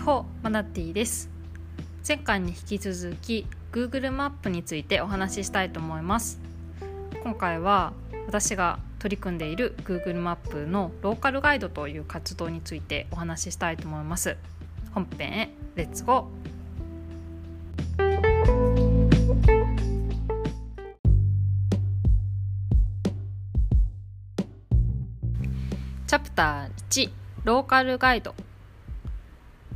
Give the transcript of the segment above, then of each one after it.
ホマナティです前回に引き続き Google マップについてお話ししたいと思います今回は私が取り組んでいる Google マップのローカルガイドという活動についてお話ししたいと思います本編へレッツゴーチャプター1ローカルガイド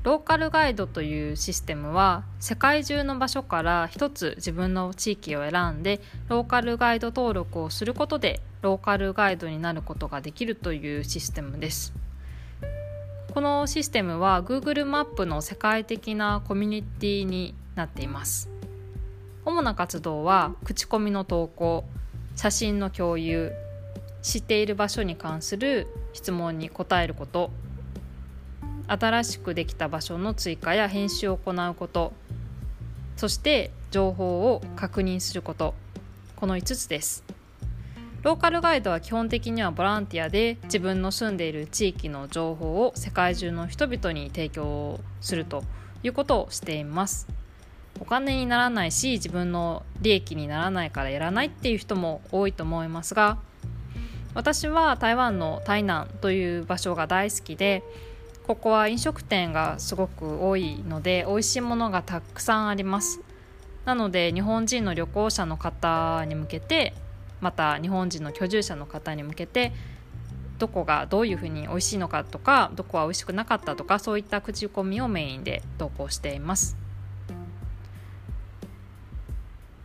ローカルガイドというシステムは世界中の場所から一つ自分の地域を選んでローカルガイド登録をすることでローカルガイドになることができるというシステムです。このシステムは Google マップの世界的なコミュニティになっています。主な活動は口コミの投稿写真の共有知っている場所に関する質問に答えること。新しくできた場所の追加や編集を行うこと。そして情報を確認すること。この5つです。ローカルガイドは基本的にはボランティアで自分の住んでいる地域の情報を世界中の人々に提供するということをしています。お金にならないし自分の利益にならないからやらないっていう人も多いと思いますが私は台湾の台南という場所が大好きでここは飲食店がすごく多いので美味しいものがたくさんあります。なので日本人の旅行者の方に向けてまた日本人の居住者の方に向けてどこがどういうふうに美味しいのかとかどこは美味しくなかったとかそういった口コミをメインで投稿しています。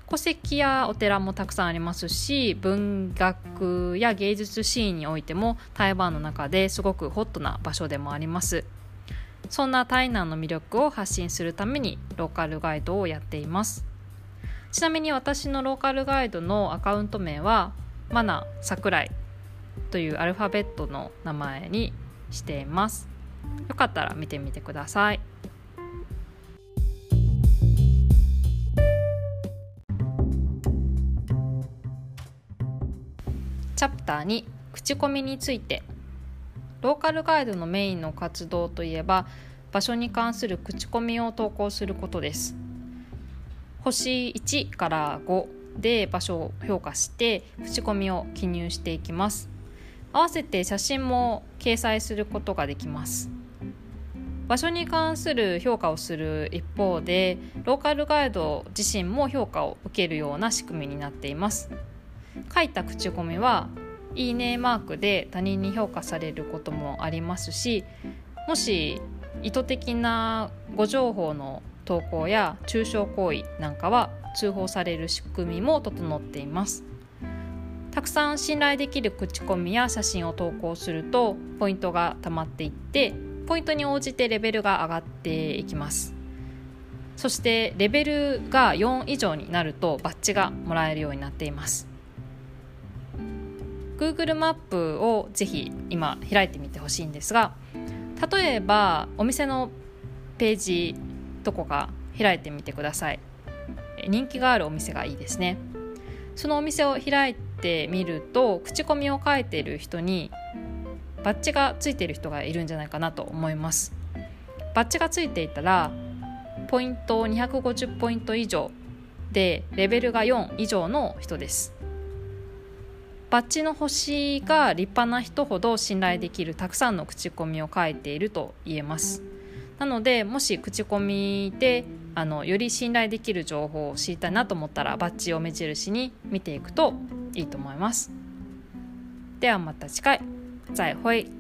戸籍やお寺もたくさんありますし文学や芸術シーンにおいても台湾の中ですごくホットな場所でもあります。そんな台南の魅力を発信するためにローカルガイドをやっています。ちなみに私のローカルガイドのアカウント名はマナ桜井というアルファベットの名前にしています。よかったら見てみてください。チャプター2口コミについて。ローカルガイドのメインの活動といえば場所に関する口コミを投稿することです。星1から5で場所を評価して口コミを記入していきます。合わせて写真も掲載することができます。場所に関する評価をする一方でローカルガイド自身も評価を受けるような仕組みになっています。書いた口コミはいいねマークで他人に評価されることもありますしもし意図的な誤情報の投稿や中傷行為なんかは通報される仕組みも整っています。たくさん信頼できる口コミや写真を投稿するとポイントがたまっていってポイントに応じてレベルが上がっていきます。そしてレベルが4以上になるとバッジがもらえるようになっています。Google マップをぜひ今開いてみてほしいんですが例えばお店のページどこか開いてみてください。人気があるお店がいいですね。そのお店を開いてみると口コミを書いている人にバッジがついている人がいるんじゃないかなと思います。バッジがついていたらポイント250ポイント以上でレベルが4以上の人です。バッジの星が立派な人ほど信頼できるたくさんの口コミを書いていると言えます。なのでもし口コミであのより信頼できる情報を知りたいなと思ったらバッジを目印に見ていくといいと思います。ではまた次回。再会。